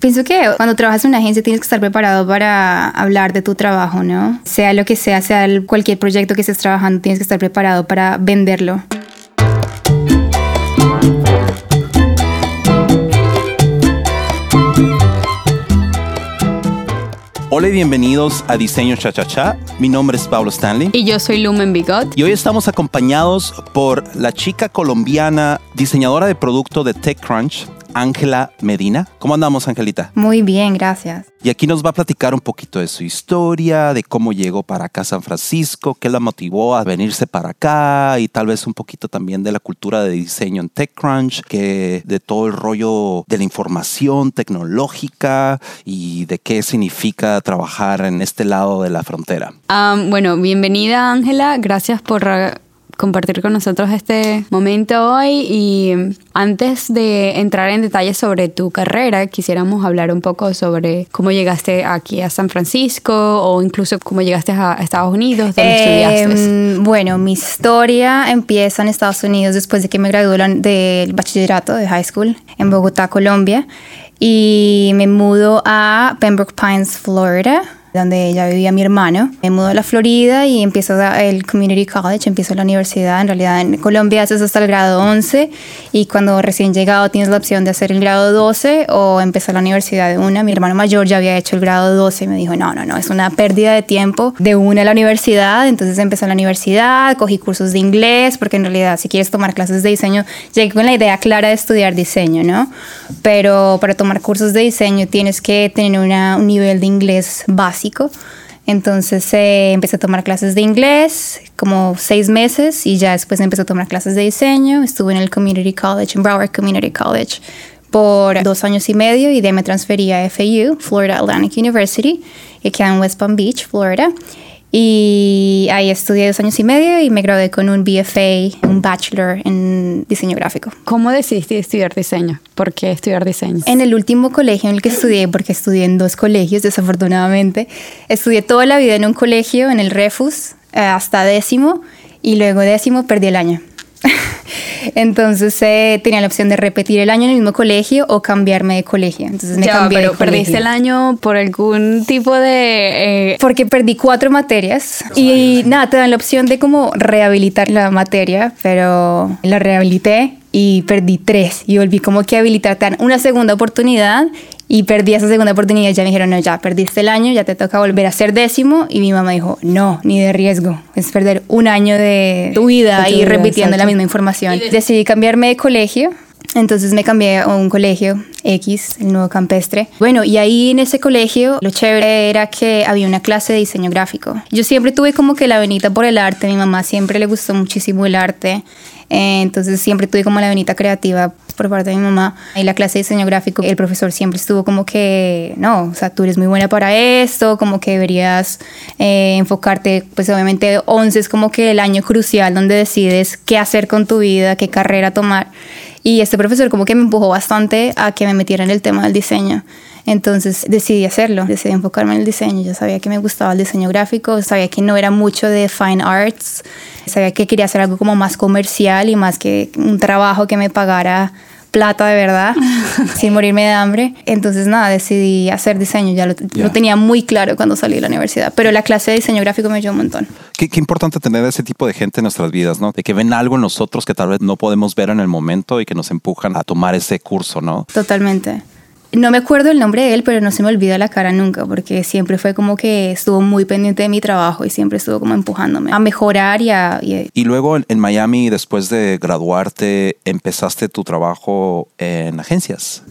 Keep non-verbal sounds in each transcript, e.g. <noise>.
Pienso que cuando trabajas en una agencia tienes que estar preparado para hablar de tu trabajo, ¿no? Sea lo que sea, sea cualquier proyecto que estés trabajando, tienes que estar preparado para venderlo. Hola y bienvenidos a Diseño Cha Cha Cha. Mi nombre es Pablo Stanley. Y yo soy Lumen Bigot. Y hoy estamos acompañados por la chica colombiana, diseñadora de producto de TechCrunch, Ángela Medina. ¿Cómo andamos, Angelita? Muy bien, gracias. Y aquí nos va a platicar un poquito de su historia, de cómo llegó para acá a San Francisco, qué la motivó a venirse para acá y tal vez un poquito también de la cultura de diseño en TechCrunch, que de todo el rollo de la información tecnológica y de qué significa trabajar en este lado de la frontera. bueno, bienvenida Ángela, gracias por compartir con nosotros este momento hoy y antes de entrar en detalles sobre tu carrera, quisiéramos hablar un poco sobre cómo llegaste aquí a San Francisco o incluso cómo llegaste a Estados Unidos, dónde estudiaste. Em, bueno, mi historia empieza en Estados Unidos después de que me gradué del bachillerato de high school en Bogotá, Colombia y me mudo a Pembroke Pines, Florida donde ya vivía mi hermano. Me mudó a la Florida y empiezo el Community College, empiezo la universidad. En realidad en Colombia haces hasta el grado 11 y cuando recién llegado tienes la opción de hacer el grado 12 o empezar la universidad de una. Mi hermano mayor ya había hecho el grado 12 y me dijo, no, no, no, es una pérdida de tiempo de una a la universidad. Entonces empecé la universidad, cogí cursos de inglés, porque en realidad si quieres tomar clases de diseño, llegué con la idea clara de estudiar diseño, ¿no? Pero para tomar cursos de diseño tienes que tener un nivel de inglés básico entonces eh, empecé a tomar clases de inglés como seis meses y ya después empecé a tomar clases de diseño. Estuve en el Community College, en Broward Community College, por dos años y medio y de me transferí a FAU, Florida Atlantic University, que queda en West Palm Beach, Florida. Y ahí estudié dos años y medio y me gradué con un BFA, un Bachelor en diseño gráfico. ¿Cómo decidiste estudiar diseño? ¿Por qué estudiar diseño? En el último colegio en el que estudié, porque estudié en dos colegios desafortunadamente, estudié toda la vida en un colegio, en el Refus, eh, hasta décimo, y luego décimo perdí el año. <laughs> Entonces eh, tenía la opción de repetir el año en el mismo colegio o cambiarme de colegio. Entonces me cambié pero perdiste el año por algún tipo de... Eh, Porque perdí cuatro materias y nada, te dan la opción de como rehabilitar la materia, pero la rehabilité y perdí tres y volví como que a habilitar una segunda oportunidad y perdí esa segunda oportunidad. Ya me dijeron, no, ya perdiste el año, ya te toca volver a ser décimo. Y mi mamá dijo, no, ni de riesgo. Es perder un año de tu vida y repitiendo la misma información. Decidí cambiarme de colegio. Entonces me cambié a un colegio X, el nuevo campestre. Bueno, y ahí en ese colegio lo chévere era que había una clase de diseño gráfico. Yo siempre tuve como que la venita por el arte, mi mamá siempre le gustó muchísimo el arte. Eh, entonces siempre tuve como la venita creativa por parte de mi mamá. En la clase de diseño gráfico, el profesor siempre estuvo como que, no, o sea, tú eres muy buena para esto, como que deberías eh, enfocarte, pues obviamente 11 es como que el año crucial donde decides qué hacer con tu vida, qué carrera tomar. Y este profesor como que me empujó bastante a que me metiera en el tema del diseño. Entonces decidí hacerlo, decidí enfocarme en el diseño. Yo sabía que me gustaba el diseño gráfico, sabía que no era mucho de fine arts, sabía que quería hacer algo como más comercial y más que un trabajo que me pagara plata de verdad, <laughs> sin morirme de hambre. Entonces, nada, decidí hacer diseño. Ya lo, tenía muy claro cuando salí de la universidad. Pero la clase de diseño gráfico me ayudó un montón. Qué, qué, importante tener ese tipo de gente en nuestras vidas, ¿no? De que ven algo en nosotros que tal vez no podemos ver en el momento y que nos empujan a tomar ese curso, ¿no? Totalmente. No me acuerdo el nombre de él, pero no se me olvida la cara nunca, porque siempre fue como que estuvo muy pendiente de mi trabajo y siempre estuvo como empujándome a mejorar y a... Y, luego en Miami, después de graduarte, empezaste tu trabajo en agencias.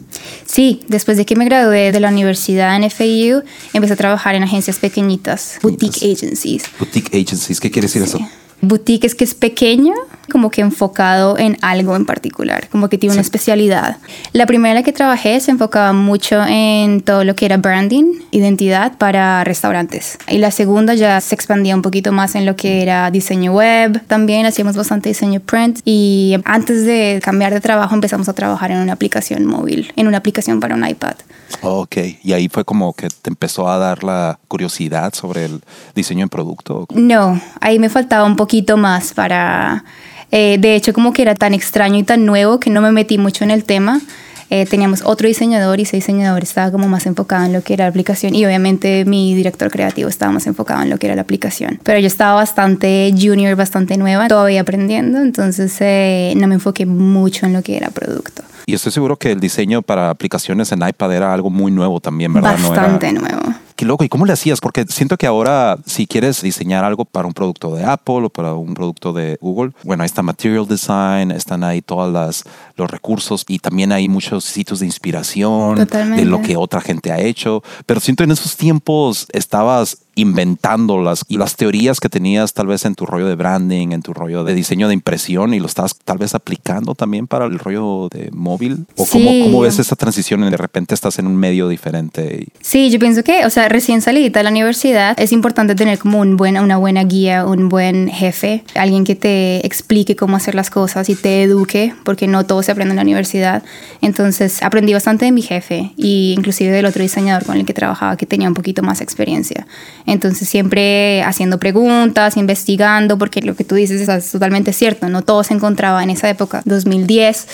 Sí, después de que me gradué de la universidad en FAU, empecé a trabajar en agencias pequeñitas, boutique agencies. Boutique agencies, ¿qué quiere decir eso? Boutique es que es pequeño, como que enfocado en algo en particular, como que tiene una especialidad. La primera en la que trabajé se enfocaba mucho en todo lo que era branding, identidad para restaurantes. Y la segunda ya se expandía un poquito más en lo que era diseño web. También hacíamos bastante diseño print. Y antes de cambiar de trabajo empezamos a trabajar en una aplicación móvil, en una aplicación para un iPad. ok, y ahí fue como que te empezó a dar la curiosidad sobre el diseño en producto. No, ahí me faltaba un poquito más para... Eh, de hecho, como que era tan extraño y tan nuevo que no me metí mucho en el tema. Eh, teníamos otro diseñador y ese diseñador estaba como más enfocado en lo que era la aplicación y obviamente mi director creativo estaba más enfocado en lo que era la aplicación. Pero yo estaba bastante junior, bastante nueva, todavía aprendiendo, entonces eh, no me enfoqué mucho en lo que era producto. Y estoy seguro que el diseño para aplicaciones en iPad era algo muy nuevo también, ¿verdad? Bastante nuevo. Qué loco. ¿Y cómo le hacías? Porque siento que ahora, si quieres diseñar algo para un producto de Apple o para un producto de Google, bueno, ahí está Material Design, están ahí todos los recursos y también hay muchos sitios de inspiración de lo que otra gente ha hecho. Pero siento en esos tiempos estabas inventando las, las teorías que tenías tal vez en tu rollo de branding, en tu rollo de diseño de impresión y lo estás tal vez aplicando también para el rollo de móvil? ¿O cómo, cómo, ves esa transición y de repente estás en un medio diferente? Sí, yo pienso que, o sea, recién salida de la universidad es importante tener como un buen, una buena guía, un buen jefe, alguien que te explique cómo hacer las cosas y te eduque, porque no todo se aprende en la universidad. Entonces aprendí bastante de mi jefe y inclusive del otro diseñador con el que trabajaba que tenía un poquito más experiencia. Entonces siempre haciendo preguntas, investigando, porque lo que tú dices es totalmente cierto, no todo se encontraba en esa época, 2010,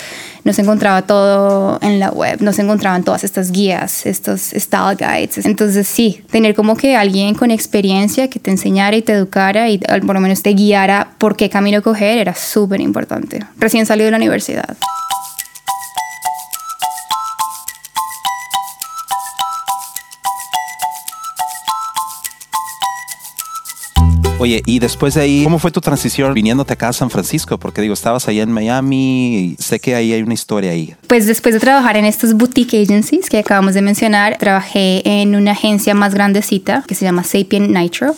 no se encontraba todo en la web, no se encontraban todas estas guías, estos style guides. Entonces sí, tener como que alguien con experiencia que te enseñara y te educara y por lo menos te guiara por qué camino coger era súper importante. Recién salido de la universidad. Oye, y después de ahí, ¿cómo fue tu transición viniéndote acá a San Francisco? Porque digo, estabas allá en Miami y sé que ahí hay una historia ahí. Pues después de trabajar en estos boutique agencies que acabamos de mencionar, trabajé en una agencia más grandecita que se llama Sapien Nitro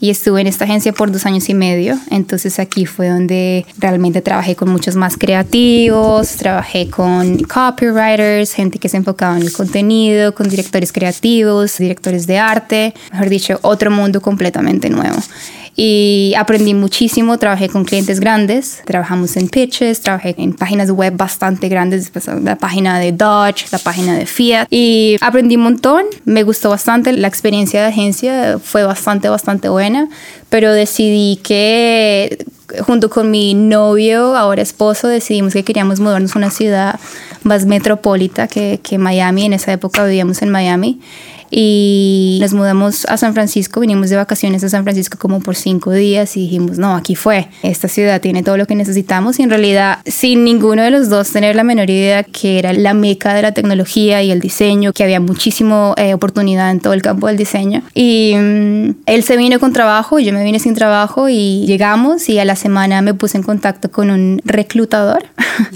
y estuve en esta agencia por dos años y medio. Entonces aquí fue donde realmente trabajé con muchos más creativos, trabajé con copywriters, gente que se enfocaba en el contenido, con directores creativos, directores de arte, mejor dicho, otro mundo completamente nuevo y aprendí muchísimo, trabajé con clientes grandes, trabajamos en pitches, trabajé en páginas web bastante grandes, pues, la página de Dodge, la página de Fiat y aprendí un montón, me gustó bastante, la experiencia de agencia fue bastante, bastante buena, pero decidí que junto con mi novio, ahora esposo, decidimos que queríamos mudarnos a una ciudad más metropolita que, que Miami, en esa época vivíamos en Miami y nos mudamos a San Francisco, vinimos de vacaciones a San Francisco como por cinco días y dijimos, no, aquí fue, esta ciudad tiene todo lo que necesitamos y en realidad sin ninguno de los dos tener la menor idea que era la meca de la tecnología y el diseño, que había muchísimo eh, oportunidad en todo el campo del diseño. Y mm, él se vino con trabajo, yo me vine sin trabajo y llegamos y a la semana me puse en contacto con un reclutador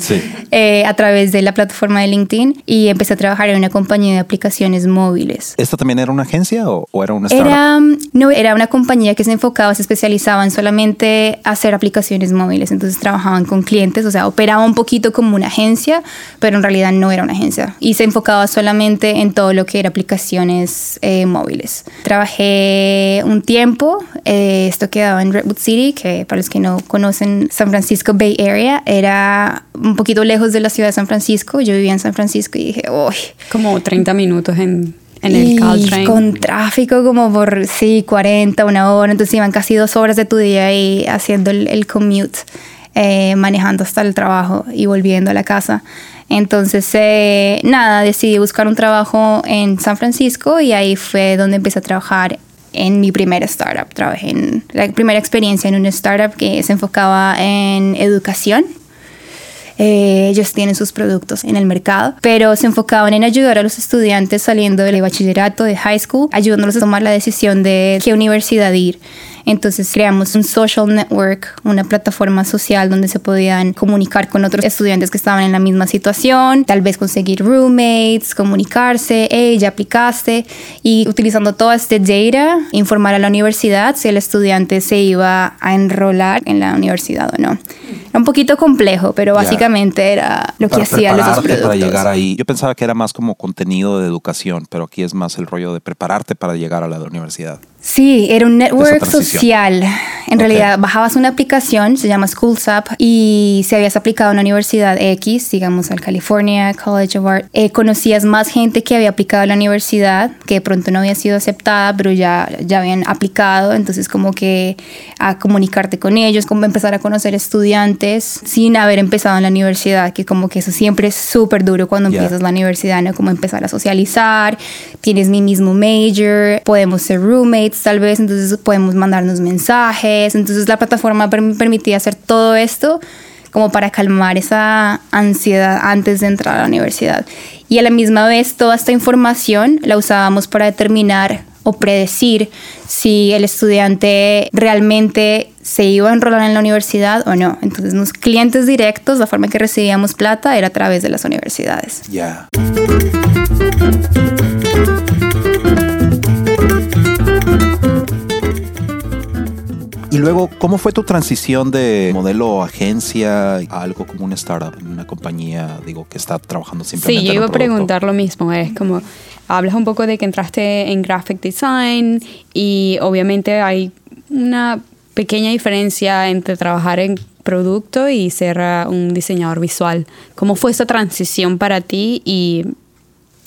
<laughs> eh, a través de la plataforma de LinkedIn y empecé a trabajar en una compañía de aplicaciones móviles. ¿Esta también era una agencia o, era una startup? Era, no, era una compañía que se enfocaba, se especializaba en solamente hacer aplicaciones móviles. Entonces trabajaban con clientes, o sea, operaba un poquito como una agencia, pero en realidad no era una agencia. Y se enfocaba solamente en todo lo que era aplicaciones eh, móviles. Trabajé un tiempo, eh, esto quedaba en Redwood City, que para los que no conocen San Francisco Bay Area, era un poquito lejos de la ciudad de San Francisco. Yo vivía en San Francisco y dije, uy. Como 30 minutos en en el y Con tráfico como por, sí, 40, una hora. Entonces iban casi dos horas de tu día ahí haciendo el, commute, eh, manejando hasta el trabajo y volviendo a la casa. Entonces, eh, nada, decidí buscar un trabajo en San Francisco y ahí fue donde empecé a trabajar en mi primera startup. Trabajé en la primera experiencia en una startup que se enfocaba en educación eh, ellos tienen sus productos en el mercado, pero se enfocaban en ayudar a los estudiantes saliendo del bachillerato, de high school, ayudándolos a tomar la decisión de qué universidad ir. Entonces creamos un social network, una plataforma social donde se podían comunicar con otros estudiantes que estaban en la misma situación, tal vez conseguir roommates, comunicarse, hey, ya aplicaste y utilizando todo este data, informar a la universidad si el estudiante se iba a enrolar en la universidad o no. Era un poquito complejo, pero básicamente era lo que hacían los productos. Para llegar ahí. Yo pensaba que era más como contenido de educación, pero aquí es más el rollo de prepararte para llegar a la universidad. Sí, era un network social. En realidad, bajabas una aplicación, se llama SchoolsUp, y si habías aplicado a una universidad X, digamos al California College of Art, eh, conocías más gente que había aplicado a la universidad, que de pronto no había sido aceptada, pero ya, ya habían aplicado, entonces como que a comunicarte con ellos, como empezar a conocer estudiantes sin haber empezado en la universidad, que como que eso siempre es súper duro cuando empiezas la universidad, ¿no? Como empezar a socializar, tienes mi mismo major, podemos ser roommates tal vez, entonces podemos mandarnos mensajes, entonces la plataforma permitía hacer todo esto como para calmar esa ansiedad antes de entrar a la universidad. Y a la misma vez toda esta información la usábamos para determinar o predecir si el estudiante realmente se iba a enrolar en la universidad o no. Entonces, los clientes directos, la forma en que recibíamos plata era a través de las universidades. Ya. Y luego, ¿cómo fue tu transición de modelo agencia a algo como una startup, una compañía, digo, que está trabajando simplemente Sí, yo iba a preguntar lo mismo. Es como, hablas un poco de que entraste en graphic design y obviamente hay una pequeña diferencia entre trabajar en producto y ser un diseñador visual. ¿Cómo fue esa transición para ti y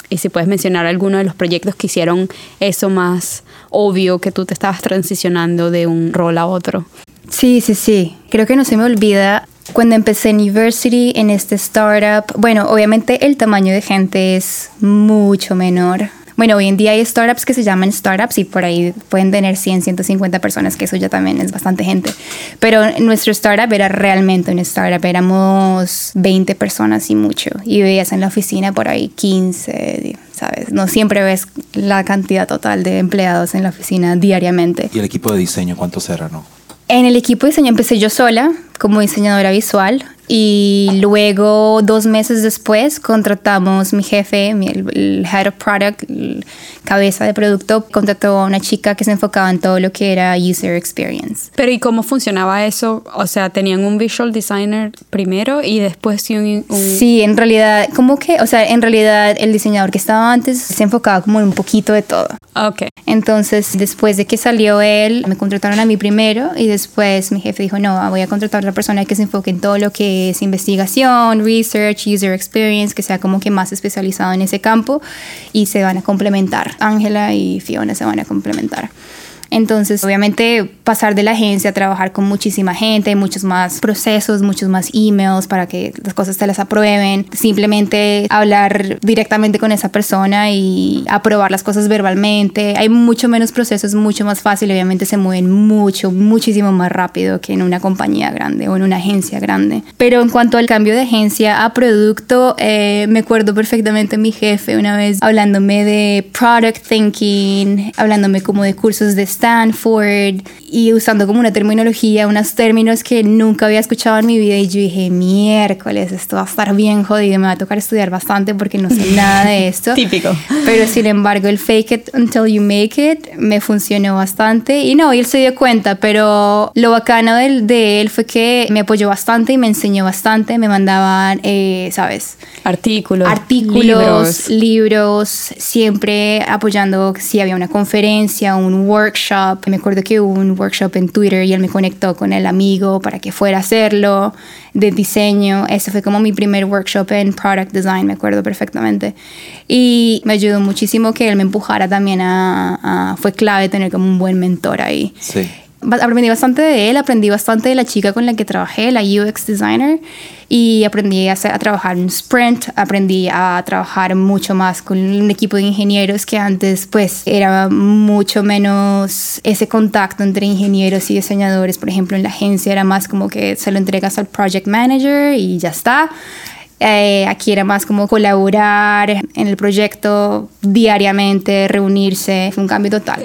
y si puedes mencionar alguno de los proyectos que hicieron eso más obvio que tú te estabas transicionando de un rol a otro. Sí, sí, sí. Creo que no se me olvida cuando empecé en University, en este startup. Bueno, obviamente el tamaño de gente es mucho menor. Bueno, hoy en día hay startups que se llaman startups y por ahí pueden tener 100, 150 personas, que eso ya también es bastante gente. Pero nuestro startup era realmente un startup, éramos 20 personas y mucho. Y veías en la oficina por ahí 15, ¿sabes? No siempre ves la cantidad total de empleados en la oficina diariamente. ¿Y el equipo de diseño cuántos eran, no? En el equipo de diseño empecé yo sola como diseñadora visual y luego dos meses después contratamos mi jefe, el, head of product, cabeza de producto, contrató a una chica que se enfocaba en todo lo que era user experience. Pero ¿y cómo funcionaba eso? O sea, tenían un visual designer primero y después un, un... Sí, en realidad, como que, o sea, en realidad el diseñador que estaba antes se enfocaba como en un poquito de todo. Ok. Entonces, después de que salió él, me contrataron a mí primero y después mi jefe dijo, no, voy a contratar otra persona que se enfoque en todo lo que es investigación, research, user experience, que sea como que más especializado en ese campo y se van a complementar. Ángela y Fiona se van a complementar. Entonces, obviamente, pasar de la agencia a trabajar con muchísima gente, muchos más procesos, muchos más emails para que las cosas te las aprueben, simplemente hablar directamente con esa persona y aprobar las cosas verbalmente. Hay mucho menos procesos, mucho más fácil, obviamente se mueven mucho, muchísimo más rápido que en una compañía grande o en una agencia grande. Pero en cuanto al cambio de agencia a producto, eh, me acuerdo perfectamente mi jefe una vez hablándome de product thinking, hablándome como de cursos de Stanford y usando como una terminología, unos términos que nunca había escuchado en mi vida y yo dije, miércoles, esto va a estar bien jodido, me va a tocar estudiar bastante porque no sé <laughs> nada de esto. Típico. Pero sin embargo, el fake it until you make it me funcionó bastante y no, y él se dio cuenta, pero lo bacano de, de él fue que me apoyó bastante y me enseñó bastante, me mandaban, eh, ¿sabes? Artículos. Artículos, libros. libros, siempre apoyando si había una conferencia, un workshop me acuerdo que hubo un workshop en Twitter y él me conectó con el amigo para que fuera a hacerlo de diseño. Ese fue como mi primer workshop en product design, me acuerdo perfectamente. Y me ayudó muchísimo que él me empujara también a, fue clave tener como un buen mentor ahí. Sí aprendí bastante de él, aprendí bastante de la chica con la que trabajé, la UX designer, y aprendí a, a, trabajar en Sprint, aprendí a trabajar mucho más con un equipo de ingenieros que antes pues era mucho menos ese contacto entre ingenieros y diseñadores, por ejemplo en la agencia era más como que se lo entregas al project manager y ya está. Eh, aquí era más como colaborar en el proyecto diariamente, reunirse, fue un cambio total.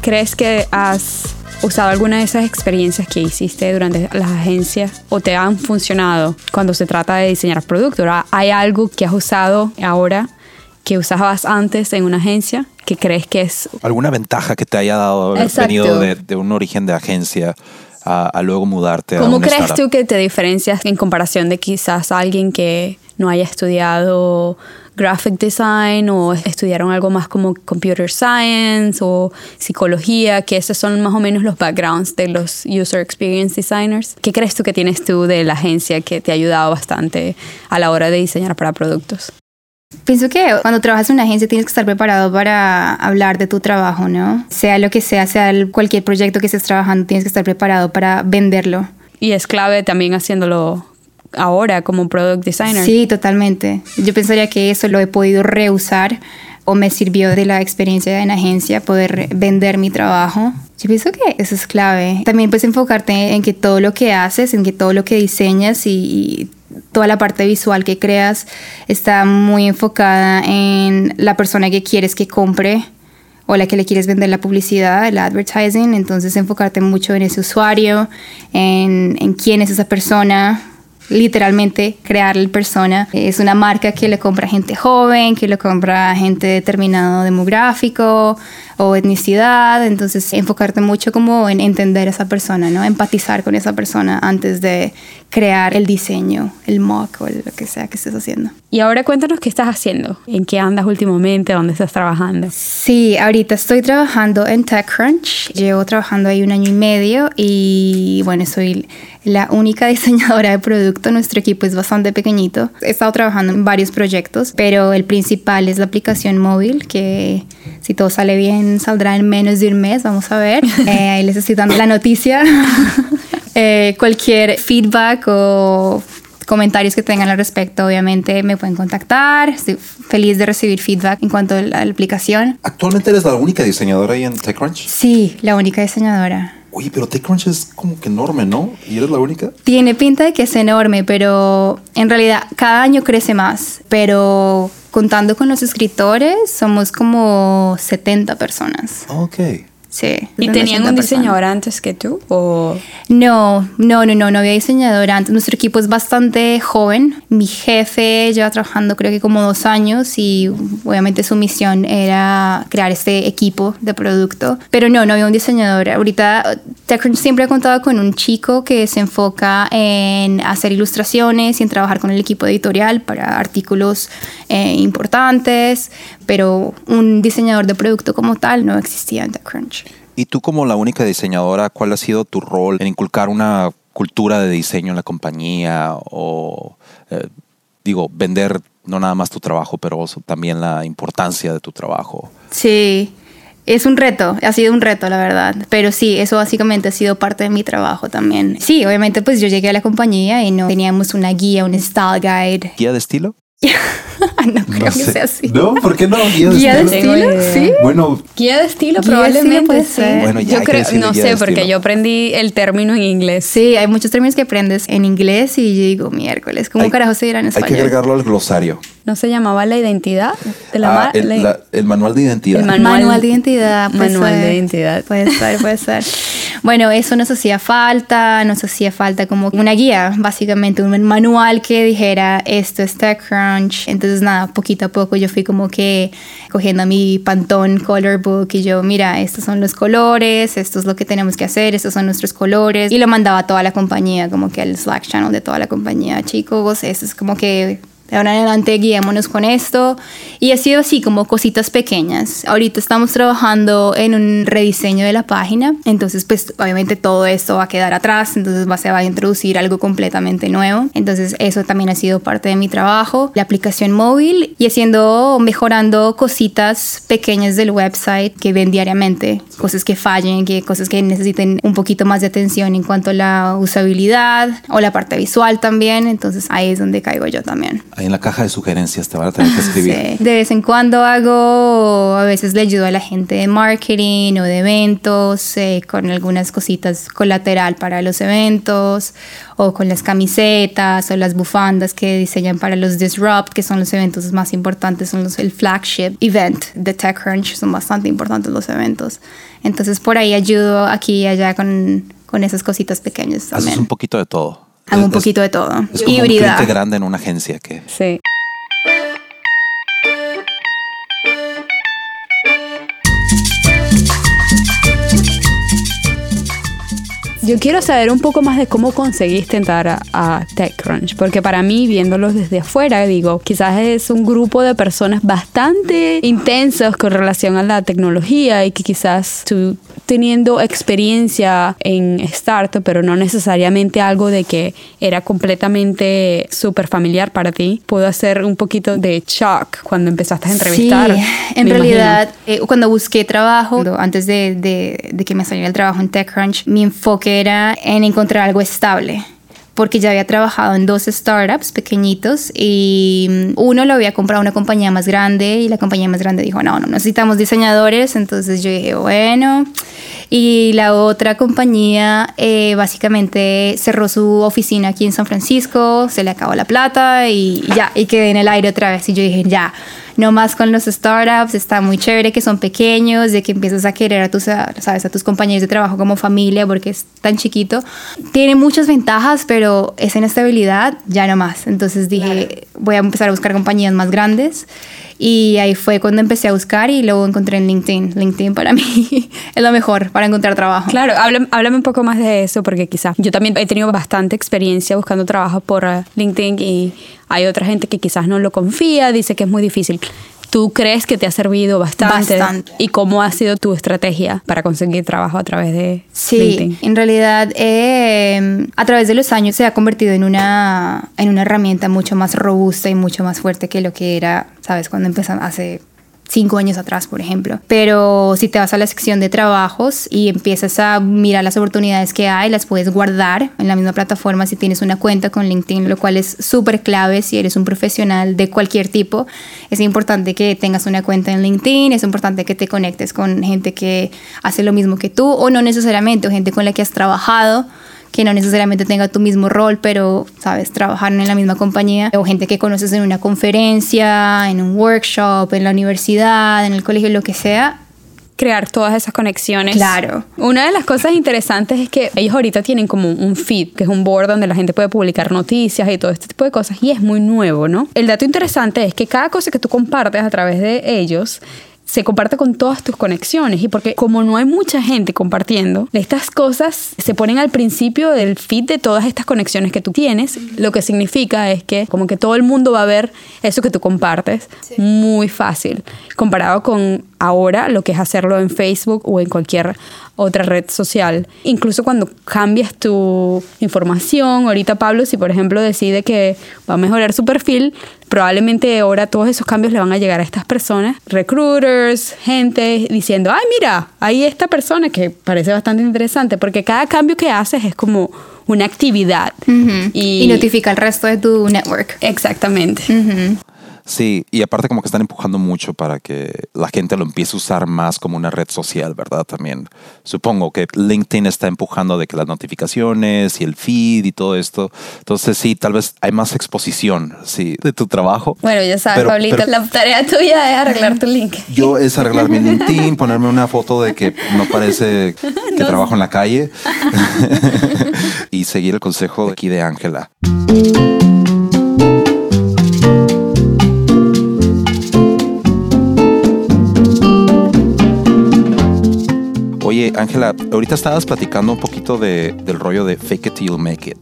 ¿Crees que has usado alguna de esas experiencias que hiciste durante las agencias o te han funcionado cuando se trata de diseñar productos? ¿Hay algo que has usado ahora que usabas antes en una agencia que crees que es... ¿Alguna ventaja que te haya dado haber venido de, de, un origen de agencia a, a luego mudarte a ¿Cómo una crees startup. tú que te diferencias en comparación de quizás alguien que no haya estudiado graphic design o estudiaron algo más como computer science o psicología, que esos son más o menos los backgrounds de los user experience designers? ¿Qué crees tú que tienes tú de la agencia que te ha ayudado bastante a la hora de diseñar para productos? Pienso que cuando trabajas en una agencia tienes que estar preparado para hablar de tu trabajo, ¿no? Sea lo que sea, sea cualquier proyecto que estés trabajando, tienes que estar preparado para venderlo. Y es clave también haciéndolo ahora como product designer. Sí, totalmente. Yo pensaría que eso lo he podido reusar o me sirvió de la experiencia en agencia poder vender mi trabajo. Yo pienso que eso es clave. También pues enfocarte en que todo lo que haces, en que todo lo que diseñas y, y toda la parte visual que creas está muy enfocada en la persona que quieres que compre o la que le quieres vender la publicidad, el advertising, entonces enfocarte mucho en ese usuario, en, en quién es esa persona, literalmente crear el persona. Es una marca que le compra gente joven, que le compra gente de determinado demográfico o etnicidad, entonces enfocarte mucho como en entender a esa persona, ¿no? Empatizar con esa persona antes de crear el diseño, el mock o lo que sea que estés haciendo. Y ahora cuéntanos qué estás haciendo, en qué andas últimamente, dónde estás trabajando. Sí, ahorita estoy trabajando en TechCrunch. Llevo trabajando ahí un año y medio y bueno, soy la única <laughs> diseñadora de producto. Nuestro equipo es bastante pequeñito. He estado trabajando en varios proyectos, pero el principal es la aplicación móvil que si todo sale bien saldrá en menos de un mes. Vamos a ver. <laughs> Eh, ahí les estoy dando la noticia. <laughs> Eh, cualquier feedback o comentarios que tengan al respecto, obviamente me pueden contactar. Estoy feliz de recibir feedback en cuanto a la aplicación. ¿Actualmente eres la única diseñadora ahí en TechCrunch? Sí, la única diseñadora. Oye, pero TechCrunch es como que enorme, ¿no? ¿Y eres la única? Tiene pinta de que es enorme, pero en realidad cada año crece más. Pero contando con los escritores, somos como 70 personas. Ok. Sí. ¿Y 70 tenían un diseñador antes que tú? ¿O No, no, no, no, no había diseñadora antes. Nuestro equipo es bastante joven. Mi jefe lleva trabajando creo que como dos años y obviamente su misión era crear este equipo de producto. Pero no, no había un diseñador. Ahorita TechCrunch siempre ha contado con un chico que se enfoca en hacer ilustraciones y en trabajar con el equipo editorial para artículos eh, importantes, pero un diseñador de producto como tal no existía en TechCrunch. Y tú como la única diseñadora, ¿cuál ha sido tu rol en inculcar una cultura de diseño en la compañía o, eh, digo, vender no nada más tu trabajo, pero también la importancia de tu trabajo? Sí, es un reto, ha sido un reto, la verdad. Pero sí, eso básicamente ha sido parte de mi trabajo también. Sí, obviamente, pues yo llegué a la compañía y no teníamos una guía, un style guide. ¿Guía de estilo? <laughs> no creo que sea así. No, ¿por qué no? Guía ¿Guía de estilo? Sí. Bueno, guía de estilo? Guía de probablemente puede ser. Bueno, ya yo hay que creo, no sé, de porque yo aprendí el término en inglés. Sí, hay muchos términos que aprendes en inglés y yo digo, miércoles, ¿cómo Hay- carajo se dirá en hay que español? agregarlo al glosario. ¿No se llamaba la identidad de la, Ah, ma- el, la- el manual de identidad. El man- Manual, Manual- de identidad. Manual de ser. identidad. Puede ser, puede ser. <laughs> Bueno, eso nos hacía falta, nos hacía falta como una guía, básicamente, un manual que dijera esto es TechCrunch. Entonces, nada, poquito a poco yo fui como que cogiendo mi Pantone Color Book y yo, mira, estos son los colores, esto es lo que tenemos que hacer, estos son nuestros colores. Y lo mandaba a toda la compañía, como que al Slack channel de toda la compañía, chicos, esto es como que de ahora en adelante guiémonos con esto. Y ha sido así como cositas pequeñas. Ahorita estamos trabajando en un rediseño de la página. Entonces, pues obviamente todo esto va a quedar atrás. Entonces va, se va a introducir algo completamente nuevo. Entonces eso también ha sido parte de mi trabajo. La aplicación móvil y haciendo, mejorando cositas pequeñas del website que ven diariamente. Cosas que fallen, que, cosas que necesiten un poquito más de atención en cuanto a la usabilidad o la parte visual también. Entonces ahí es donde caigo yo también. Ahí en la caja de sugerencias te van a tener que <laughs> escribir. Sí. De vez en cuando hago, a veces le ayudo a la gente de marketing o de eventos eh, con algunas cositas colateral para los eventos o con las camisetas o las bufandas que diseñan para los Disrupt, que son los eventos más importantes, son los, el flagship event de TechCrunch, son bastante importantes los eventos. Entonces por ahí ayudo aquí y allá con, con esas cositas pequeñas Haces también. un poquito de todo. Hago un poquito de todo. Es como Híbrida. un cliente grande en una agencia que Sí. Yo quiero saber un poco más de cómo conseguiste entrar a, a TechCrunch, porque para mí, viéndolos desde afuera, digo, quizás es un grupo de personas bastante intensos con relación a la tecnología y que quizás tú teniendo experiencia en startup, pero no necesariamente algo de que era completamente súper familiar para ti, pudo hacer un poquito de shock cuando empezaste a entrevistar. Sí, en realidad, eh, cuando busqué trabajo, antes de, de, de que me saliera el trabajo en TechCrunch, mi enfoque era en encontrar algo estable porque ya había trabajado en dos startups pequeñitos y mm, uno lo había comprado una compañía más grande y la compañía más grande dijo, no, no necesitamos diseñadores, entonces yo dije, bueno, y la otra compañía eh, básicamente cerró su oficina aquí en San Francisco, se le acabó la plata y ya, y quedé en el aire otra vez. Y yo dije, ya no más con los startups, está muy chévere que son pequeños, de que empiezas a querer a tus, sabes, a tus compañeros de trabajo como familia porque es tan chiquito. Tiene muchas ventajas, pero esa inestabilidad ya no más. Entonces dije, voy a empezar a buscar compañías más grandes. Y ahí fue cuando empecé a buscar y luego encontré en LinkedIn. LinkedIn para <laughs> mí es lo mejor para encontrar trabajo. Claro, háblame, háblame un poco más de eso porque quizás yo también he tenido bastante experiencia buscando trabajo por uh, LinkedIn y hay otra gente que quizás no lo confía, dice que es muy difícil. ¿Tú crees que te ha servido bastante? Bastante. ¿Y cómo ha sido tu estrategia para conseguir trabajo a través de Sí, LinkedIn? en realidad eh, a través de los años se ha convertido en una, en una herramienta mucho más robusta y mucho más fuerte que lo que era, ¿sabes? Cuando empezamos hace cinco años atrás, por ejemplo. Pero si te vas a la sección de trabajos y empiezas a mirar las oportunidades que hay, las puedes guardar en la misma plataforma si tienes una cuenta con LinkedIn, lo cual es súper clave si eres un profesional de cualquier tipo. Es importante que tengas una cuenta en LinkedIn, es importante que te conectes con gente que hace lo mismo que tú o no necesariamente, o gente con la que has trabajado que no necesariamente tenga tu mismo rol, pero, sabes, trabajar en la misma compañía, o gente que conoces en una conferencia, en un workshop, en la universidad, en el colegio, lo que sea. crear todas esas conexiones. Claro. Una de las cosas interesantes es que ellos ahorita tienen como un feed, que es un board donde la gente puede publicar noticias y todo este tipo de cosas, y es muy nuevo, ¿no? El dato interesante es que cada cosa que tú compartes a través de ellos se comparte con todas tus conexiones. Y porque como no hay mucha gente compartiendo, estas cosas se ponen al principio del feed de todas estas conexiones que tú tienes, lo que significa es que como que todo el mundo va a ver eso que tú compartes muy fácil, comparado con ahora lo que es hacerlo en Facebook o en cualquier otra red social. Incluso cuando cambias tu información, ahorita Pablo, si por ejemplo decide que va a mejorar su perfil, probablemente ahora todos esos cambios le van a llegar a estas personas, recruiters, gente diciendo, ay mira, hay esta persona que parece bastante interesante, porque cada cambio que haces es como una actividad. Y, notifica al resto de tu network. Exactamente. Sí, y aparte como que están empujando mucho para que la gente lo empiece a usar más como una red social, ¿verdad? También supongo que LinkedIn está empujando de que las notificaciones y el feed y todo esto. Entonces sí, tal vez hay más exposición, sí, de tu trabajo. Bueno, ya sabes, Pero- Pablito, pero- la tarea tuya es arreglar tu link. Yo <laughs> es arreglar mi LinkedIn, ponerme una foto de que no parece <laughs> que trabajo en la calle <laughs> y seguir el consejo de aquí de Ángela. Oye, Ángela, ahorita estabas platicando un poquito de- del rollo de fake it till you make it.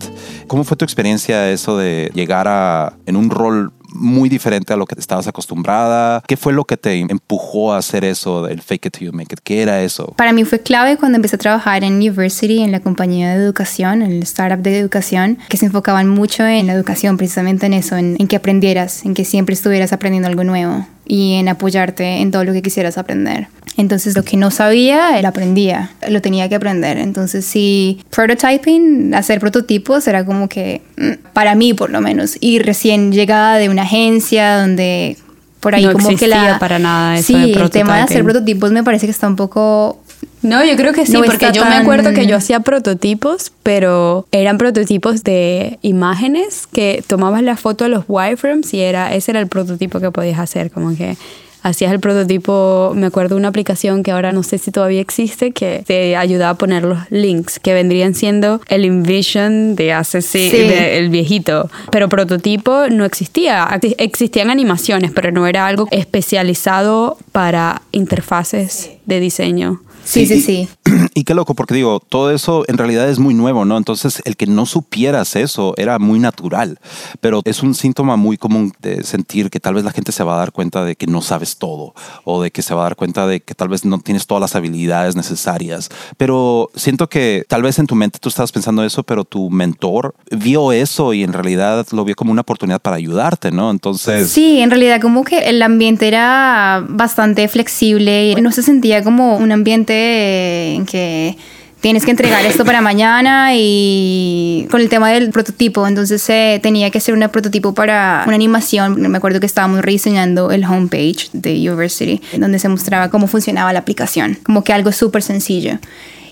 ¿Cómo fue tu experiencia eso de llegar a en un rol muy diferente a lo que estabas acostumbrada? ¿Qué fue lo que te empujó a hacer eso del fake it till you make it? ¿Qué era eso? Para mí fue clave cuando empecé a trabajar en University, en la compañía de educación, en el startup de educación, que se enfocaban mucho en la educación, precisamente en eso, en, en que aprendieras, en que siempre estuvieras aprendiendo algo nuevo y en apoyarte en todo lo que quisieras aprender. Entonces lo que no sabía, lo aprendía, lo tenía que aprender. Entonces sí, prototyping, hacer prototipos era como que, mm, para mí por lo menos, y recién llegada de una agencia donde por ahí No como que existía la... para nada eso sí, de el tema de hacer prototipos me parece que está un poco No, yo creo que sí, No porque yo me acuerdo que yo hacía prototipos, pero eran prototipos de imágenes que tomabas la foto de los wireframes y era ese era el prototipo que podías hacer, como que hacías el prototipo, me acuerdo de una aplicación que ahora no sé si todavía existe, que te ayudaba a poner los links, que vendrían siendo el InVision de hace sí, de- el viejito. Pero prototipo no existía, Ex- existían animaciones, pero no era algo especializado para interfaces de diseño. Sí, sí, sí. Y qué loco, porque digo, todo eso en realidad es muy nuevo, ¿no? Entonces, el que no supieras eso era muy natural, pero es un síntoma muy común de sentir que tal vez la gente se va a dar cuenta de que no sabes todo o de que se va a dar cuenta de que tal vez no tienes todas las habilidades necesarias. Pero siento que tal vez en tu mente tú estabas pensando eso, pero tu mentor vio eso y en realidad lo vio como una oportunidad para ayudarte, ¿no? Entonces... Sí, en realidad como que el ambiente era bastante flexible y no se sentía como un ambiente en que tienes que entregar esto para mañana y con el tema del prototipo, entonces eh, tenía que ser un prototipo para una animación. Me acuerdo que estábamos rediseñando el homepage de University, donde se mostraba cómo funcionaba la aplicación, como que algo súper sencillo.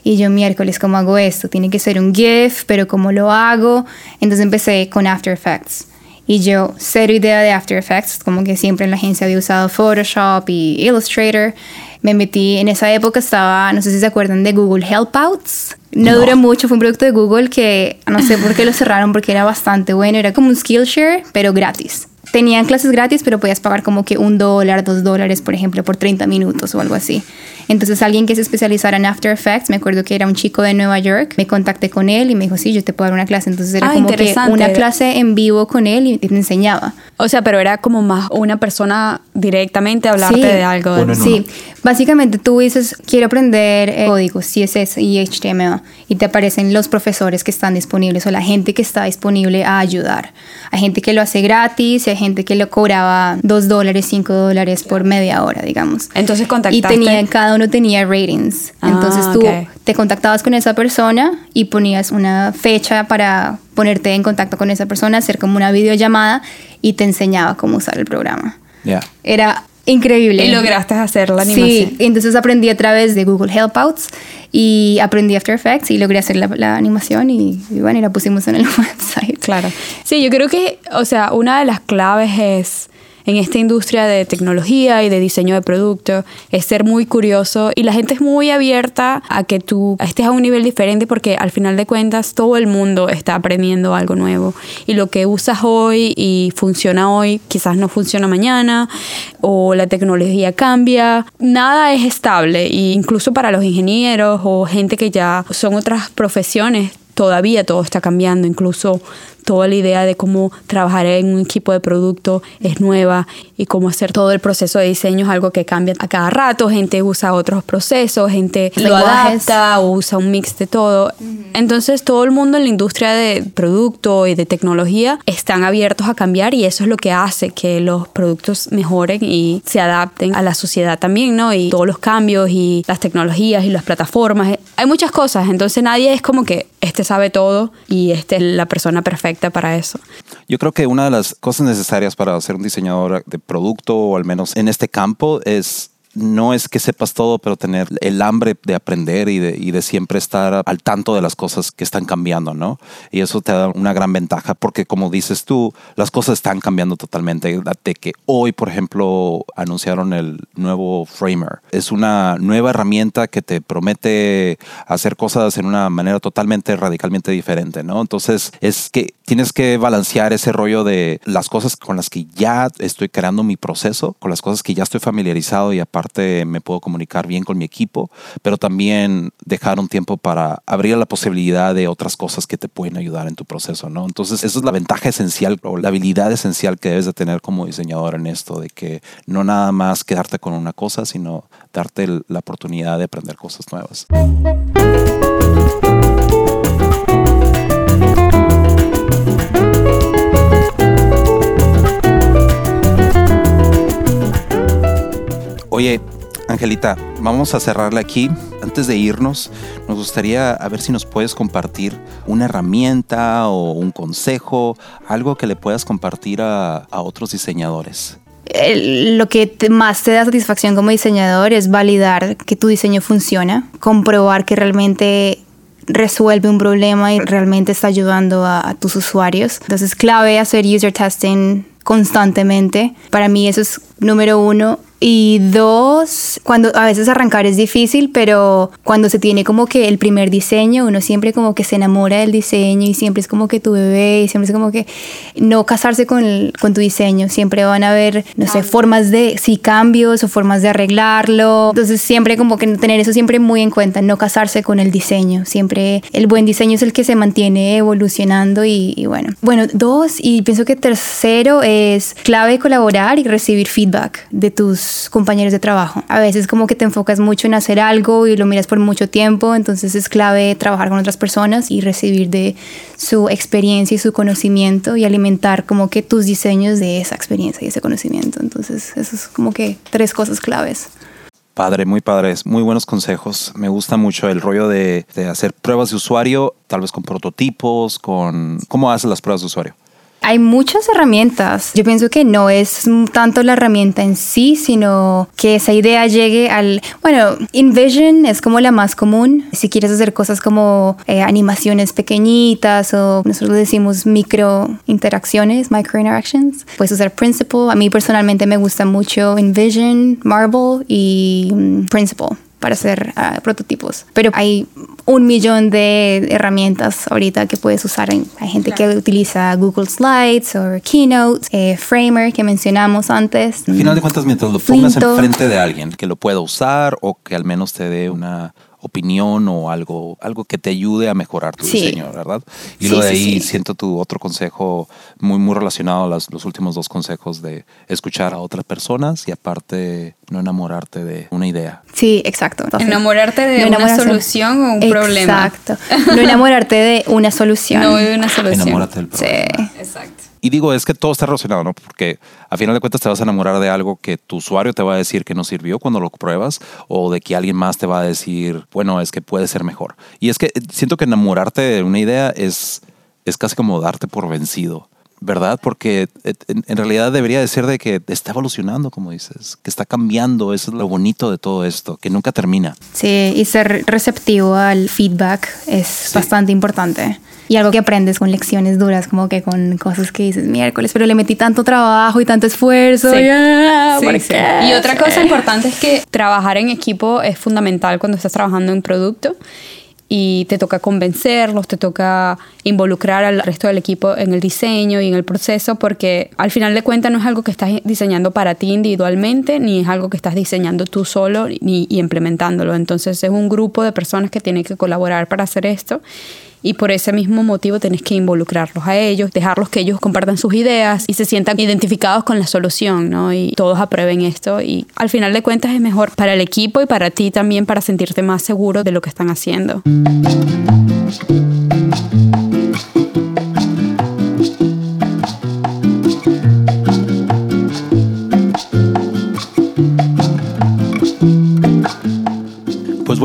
Y yo miércoles, ¿cómo hago esto? Tiene que ser un GIF, pero ¿cómo lo hago? Entonces empecé con After Effects. Y yo, cero idea de After Effects, como que siempre en la agencia había usado Photoshop y Illustrator me metí, en esa época estaba, no sé si se acuerdan de Google Helpouts. No, no, duró mucho, fue un producto de Google que no sé por qué lo cerraron porque era bastante bueno, era como un Skillshare, pero gratis. Tenían clases gratis, pero podías pagar como que un dólar, dos dólares, por ejemplo, por 30 minutos o algo así. Entonces alguien que se especializara en After Effects, me acuerdo que era un chico de Nueva York, me contacté con él y me dijo, sí, yo te puedo dar una clase. Entonces era Ah, como que interesante. una clase en vivo con él y te enseñaba. O sea, pero era como más una persona directamente hablarte Sí. de algo. Uno en Sí, básicamente tú dices, quiero aprender eh, códigos, CSS y HTML, y te aparecen los profesores que están disponibles o la gente que está disponible a ayudar. Hay gente que lo hace gratis y hay gente que lo cobraba 2 dólares, 5 dólares por media hora, digamos. Entonces Y contactaste. tenía, cada uno tenía ratings. Ah, Entonces tú te contactabas con esa persona y ponías una fecha para ponerte en contacto con esa persona, hacer como una videollamada y te enseñaba cómo usar el programa. Ya. Era increíble. Y lograste hacer la animación. Sí, entonces aprendí a través de Google Helpouts y aprendí After Effects y logré hacer la, la animación y, y bueno, y la pusimos en el <laughs> website. Claro. Sí, yo creo que, o sea, una de las claves es en esta industria de tecnología y de diseño de producto es ser muy curioso y la gente es muy abierta a que tú estés a un nivel diferente porque al final de cuentas todo el mundo está aprendiendo algo nuevo. Y lo que usas hoy y funciona hoy quizás no funciona mañana o la tecnología cambia. Nada es estable e incluso para los ingenieros o gente que ya son otras profesiones todavía todo está cambiando, incluso toda la idea de cómo trabajar en un equipo de producto es nueva y cómo hacer todo el proceso de diseño es algo que cambia a cada rato, gente usa otros procesos, gente lo adapta o usa un mix de todo. Entonces todo el mundo en la industria de producto y de tecnología están abiertos a cambiar y eso es lo que hace que los productos mejoren y se adapten a la sociedad también, ¿no? Y todos los cambios y las tecnologías y las plataformas. Hay muchas cosas, entonces nadie es como que este sabe todo y este es la persona perfecta para eso. Yo creo que una de las cosas necesarias para ser un diseñador de producto, o al menos en este campo, es no es que sepas todo, pero tener el hambre de aprender y de, siempre estar al tanto de las cosas que están cambiando, ¿no? Y eso te da una gran ventaja porque, como dices tú, las cosas están cambiando totalmente. De que hoy, por ejemplo, anunciaron el nuevo Framer. Es una nueva herramienta que te promete hacer cosas en una manera totalmente, radicalmente diferente, ¿no? Entonces, es que tienes que balancear ese rollo de las cosas con las que ya estoy creando mi proceso, con las cosas que ya estoy familiarizado y aparte me puedo comunicar bien con mi equipo, pero también dejar un tiempo para abrir la posibilidad de otras cosas que te pueden ayudar en tu proceso, ¿no? Entonces, esa es la ventaja esencial o la habilidad esencial que debes de tener como diseñador en esto, de que no nada más quedarte con una cosa, sino darte la oportunidad de aprender cosas nuevas. Angelita, vamos a cerrarla aquí. Antes de irnos, nos gustaría a ver si nos puedes compartir una herramienta o un consejo, algo que le puedas compartir a, otros diseñadores. Lo que más te da satisfacción como diseñador es validar que tu diseño funciona, comprobar que realmente resuelve un problema y realmente está ayudando a, a tus usuarios. Entonces, clave hacer user testing constantemente. Para mí eso es número uno. Y dos, cuando a veces arrancar es difícil, pero cuando se tiene como que el primer diseño, uno siempre como que se enamora del diseño y siempre es como que tu bebé y siempre es como que no casarse con, el- con tu diseño. Siempre van a haber, no sé, formas de, sí, cambios o formas de arreglarlo. Entonces siempre como que tener eso siempre muy en cuenta, no casarse con el diseño. Siempre el buen diseño es el que se mantiene evolucionando y, y bueno. Bueno, dos, y pienso que tercero es clave colaborar y recibir feedback de tus compañeros de trabajo. A veces como que te enfocas mucho en hacer algo y lo miras por mucho tiempo, entonces es clave trabajar con otras personas y recibir de su experiencia y su conocimiento y alimentar como que tus diseños de esa experiencia y ese conocimiento. Entonces, eso es como que tres cosas claves. Padre, muy padres, muy buenos consejos. Me gusta mucho el rollo de, de hacer pruebas de usuario, tal vez con prototipos, con... ¿Cómo haces las pruebas de usuario? Hay muchas herramientas. Yo pienso que no es tanto la herramienta en sí, sino que esa idea llegue al... Bueno, InVision es como la más común. Si quieres hacer cosas como eh, animaciones pequeñitas o nosotros decimos micro interacciones, micro interactions, puedes usar Principle. A mí personalmente me gusta mucho InVision, Marble y mm, Principle para hacer ah, prototipos. Pero hay un millón de herramientas ahorita que puedes usar. Hay hay gente que utiliza Google Slides o Keynote, eh, Framer que mencionamos antes. Al final de cuentas, mientras lo pongas Flinto. enfrente de alguien que lo pueda usar o que al menos te dé una opinión o algo, algo que te ayude a mejorar tu Sí. diseño, ¿verdad? Y Sí, lo de sí, ahí sí. siento tu otro consejo muy, muy relacionado a las- los últimos dos consejos de escuchar a otras personas y aparte no enamorarte de una idea. Sí, exacto. Entonces, Enamorarte de no una solución o un problema. Exacto. <laughs> No enamorarte de una solución. No de una solución. Enamórate del Sí. problema. Exacto. Y digo, es que todo está relacionado, ¿no? Porque a final de cuentas te vas a enamorar de algo que tu usuario te va a decir que no sirvió cuando lo pruebas o de que alguien más te va a decir, bueno, es que puede ser mejor. Y es que eh, siento que enamorarte de una idea es, es casi como darte por vencido. ¿Verdad? Porque eh, en, realidad debería de ser de que está evolucionando, como dices, que está cambiando. Eso es lo bonito de todo esto, que nunca termina. Sí, y ser receptivo al feedback es bastante importante. Y algo que aprendes con lecciones duras, como que con cosas que dices miércoles, pero le metí tanto trabajo y tanto esfuerzo. Sí. y, Sí, ¿por sí. Y otra cosa importante es que trabajar en equipo es fundamental cuando estás trabajando en producto y te toca convencerlos, te toca involucrar al resto del equipo en el diseño y en el proceso porque al final de cuentas no es algo que estás diseñando para ti individualmente ni es algo que estás diseñando tú solo ni, y implementándolo. Entonces es un grupo de personas que tienen que colaborar para hacer esto y por ese mismo motivo tenés que involucrarlos a ellos, dejarlos que ellos compartan sus ideas y se sientan identificados con la solución, ¿no? Y todos aprueben esto y al final de cuentas es mejor para el equipo y para ti también para sentirte más seguro de lo que están haciendo.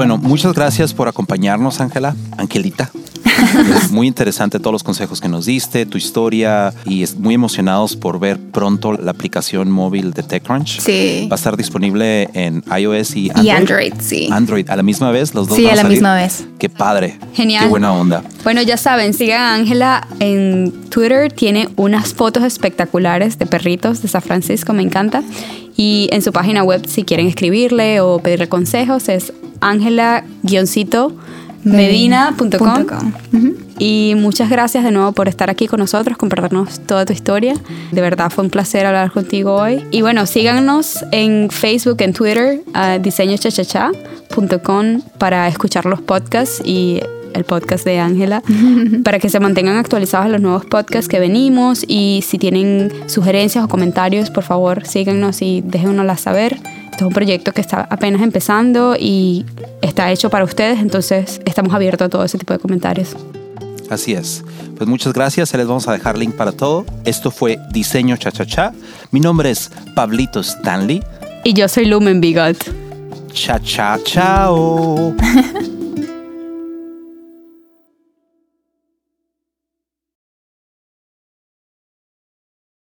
Bueno, muchas gracias por acompañarnos, Ángela. Angelita. Es muy interesante todos los consejos que nos diste, tu historia y es muy emocionados por ver pronto la aplicación móvil de TechCrunch. Sí. Va a estar disponible en iOS y Android. Y Android, sí. Android, a la misma vez, los dos. Sí, van a la salir? misma vez. Qué padre. Genial. Qué buena onda. Bueno, ya saben, sigan a Ángela en Twitter, tiene unas fotos espectaculares de perritos de San Francisco, me encanta. Y en su página web, si quieren escribirle o pedirle consejos, es angela-medina.com. Y muchas gracias de nuevo por estar aquí con nosotros, compartirnos toda tu historia. De verdad fue un placer hablar contigo hoy. Y bueno, síganos en Facebook, en Twitter, a diseñochachacha.com para escuchar los podcasts y el podcast de Ángela, <laughs> para que se mantengan actualizados los nuevos podcasts que venimos. Y si tienen sugerencias o comentarios, por favor, síganos y déjennoslas saber. Esto es un proyecto que está apenas empezando y está hecho para ustedes, entonces estamos abiertos a todo ese tipo de comentarios. Así es. Pues muchas gracias. Ahí les vamos a dejar link para todo. Esto fue Diseño Cha-Cha-Cha. Mi nombre es Pablito Stanley. Y yo soy Lumen Bigot. Cha-Cha, chao. <laughs>